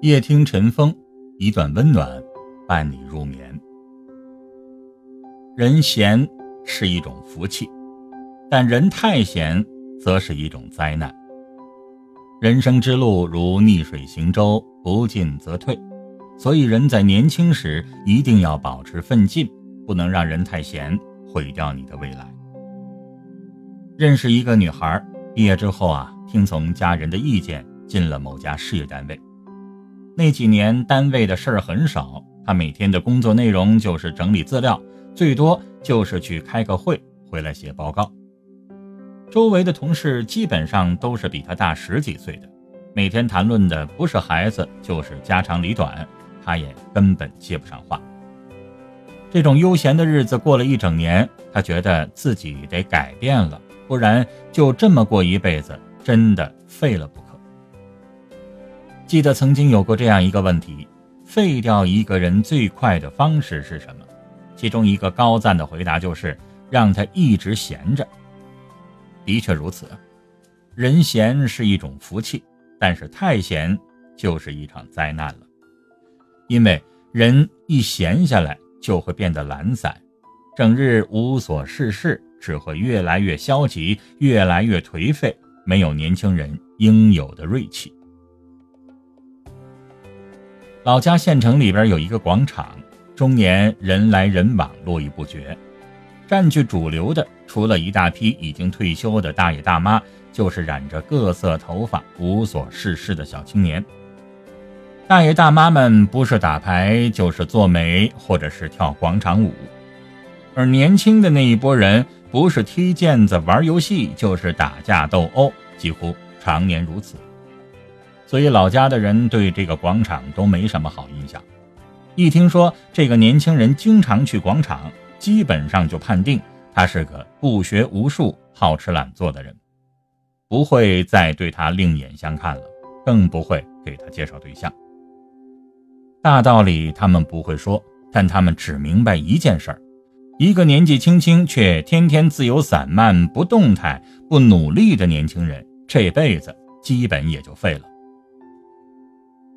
夜听晨风，一段温暖伴你入眠。人闲是一种福气，但人太闲则是一种灾难。人生之路如逆水行舟，不进则退，所以人在年轻时一定要保持奋进，不能让人太闲，毁掉你的未来。认识一个女孩，毕业之后啊，听从家人的意见，进了某家事业单位。那几年单位的事儿很少，他每天的工作内容就是整理资料，最多就是去开个会，回来写报告。周围的同事基本上都是比他大十几岁的，每天谈论的不是孩子就是家长里短，他也根本接不上话。这种悠闲的日子过了一整年，他觉得自己得改变了，不然就这么过一辈子，真的废了不。记得曾经有过这样一个问题：废掉一个人最快的方式是什么？其中一个高赞的回答就是让他一直闲着。的确如此，人闲是一种福气，但是太闲就是一场灾难了。因为人一闲下来就会变得懒散，整日无所事事，只会越来越消极，越来越颓废，没有年轻人应有的锐气。老家县城里边有一个广场，终年人来人往，络绎不绝。占据主流的，除了一大批已经退休的大爷大妈，就是染着各色头发、无所事事的小青年。大爷大妈们不是打牌，就是做媒，或者是跳广场舞。而年轻的那一波人，不是踢毽子、玩游戏，就是打架斗殴，几乎常年如此。所以老家的人对这个广场都没什么好印象。一听说这个年轻人经常去广场，基本上就判定他是个不学无术、好吃懒做的人，不会再对他另眼相看了，更不会给他介绍对象。大道理他们不会说，但他们只明白一件事儿：一个年纪轻轻却天天自由散漫、不动态、不努力的年轻人，这辈子基本也就废了。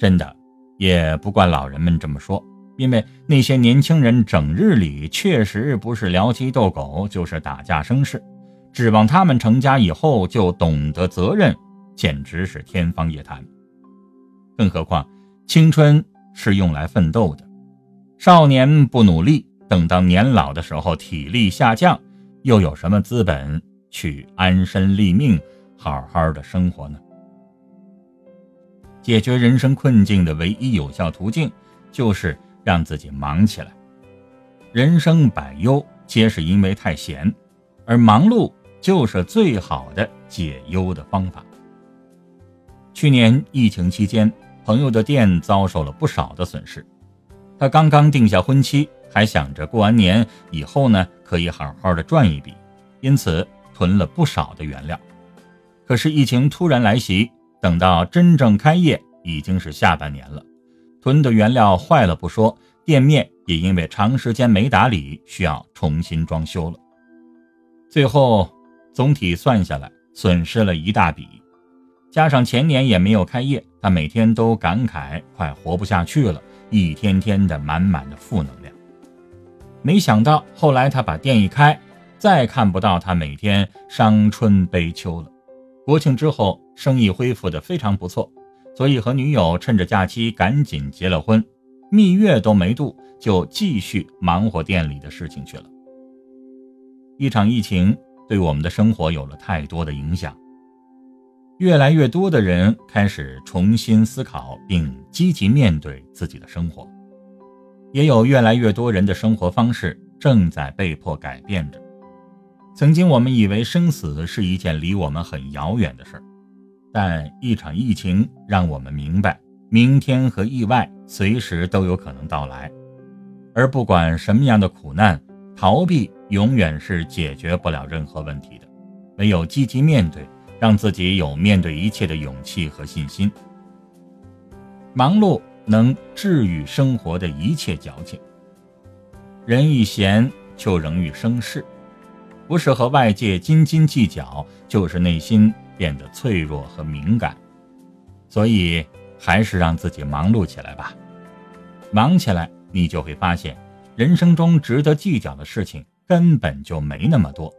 真的，也不怪老人们这么说，因为那些年轻人整日里确实不是聊鸡斗狗，就是打架生事，指望他们成家以后就懂得责任，简直是天方夜谭。更何况，青春是用来奋斗的，少年不努力，等到年老的时候体力下降，又有什么资本去安身立命，好好的生活呢？解决人生困境的唯一有效途径，就是让自己忙起来。人生百忧，皆是因为太闲，而忙碌就是最好的解忧的方法。去年疫情期间，朋友的店遭受了不少的损失。他刚刚定下婚期，还想着过完年以后呢，可以好好的赚一笔，因此囤了不少的原料。可是疫情突然来袭。等到真正开业，已经是下半年了。囤的原料坏了不说，店面也因为长时间没打理，需要重新装修了。最后总体算下来，损失了一大笔。加上前年也没有开业，他每天都感慨快活不下去了，一天天的满满的负能量。没想到后来他把店一开，再看不到他每天伤春悲秋了。国庆之后。生意恢复的非常不错，所以和女友趁着假期赶紧结了婚，蜜月都没度，就继续忙活店里的事情去了。一场疫情对我们的生活有了太多的影响，越来越多的人开始重新思考并积极面对自己的生活，也有越来越多人的生活方式正在被迫改变着。曾经我们以为生死是一件离我们很遥远的事儿。但一场疫情让我们明白，明天和意外随时都有可能到来，而不管什么样的苦难，逃避永远是解决不了任何问题的。唯有积极面对，让自己有面对一切的勇气和信心。忙碌能治愈生活的一切矫情。人一闲就容易生事，不是和外界斤斤计较，就是内心。变得脆弱和敏感，所以还是让自己忙碌起来吧。忙起来，你就会发现，人生中值得计较的事情根本就没那么多。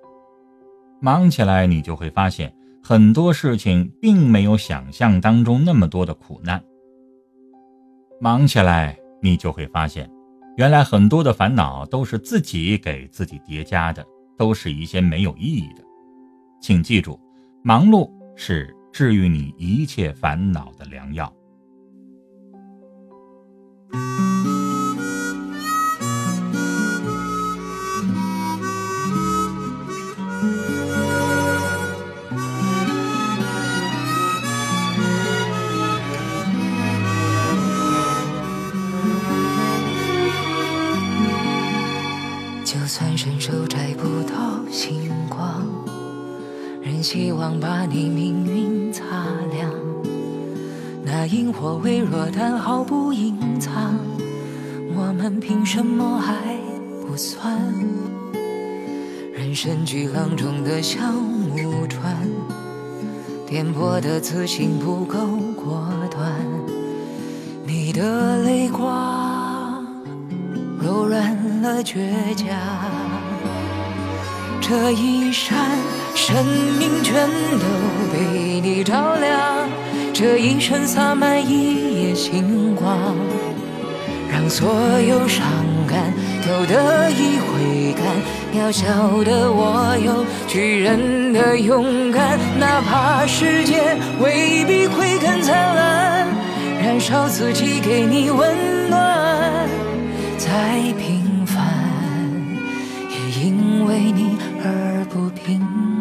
忙起来，你就会发现，很多事情并没有想象当中那么多的苦难。忙起来，你就会发现，原来很多的烦恼都是自己给自己叠加的，都是一些没有意义的。请记住，忙碌是治愈你一切烦恼的良药。希望把你命运擦亮。那萤火微弱，但毫不隐藏。我们凭什么还不算？人生巨浪中的小木船，颠簸的自信不够果断。你的泪光柔软了倔强，这一闪，生命全都被你照亮。这一生洒满一夜星光，让所有伤感都得以回甘。渺小的我有巨人的勇敢，哪怕世界未必会更灿烂，燃烧自己给你温暖。再平凡，也因为你而不平凡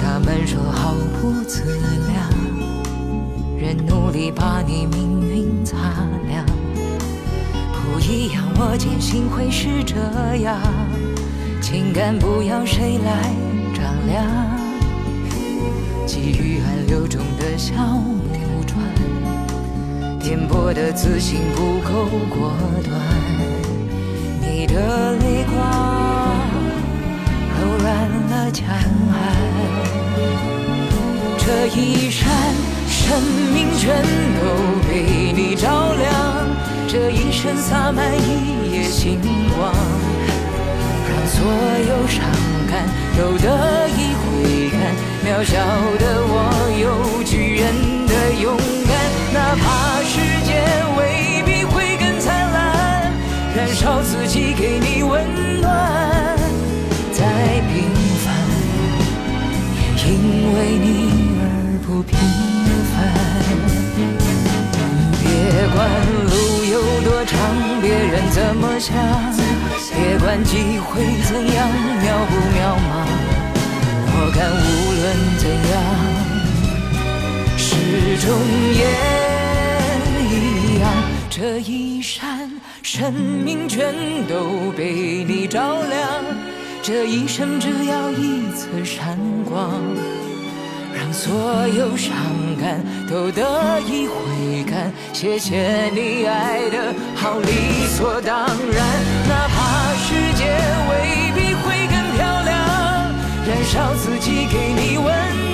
他们说毫不自量，仍努力把你命运擦亮。不一样，我坚信会是这样。情感不要谁来丈量，给予暗流中的小木船，颠簸的自信不够果断。你的泪光。柔软了墙岸，这一闪，生命全都被你照亮。这一生洒满一夜星光，让所有伤感都得以回甘。渺小的我有巨人的勇敢，哪怕世界未必会更灿烂，燃烧自己给你温怎么想，别管机会怎样渺不渺茫。我敢无论怎样，始终也一样。这一闪，生命全都被你照亮。这一生只要一次闪光，让所有伤感都得以回甘。谢谢你爱的好理所当然，哪怕世界未必会更漂亮，燃烧自己给你温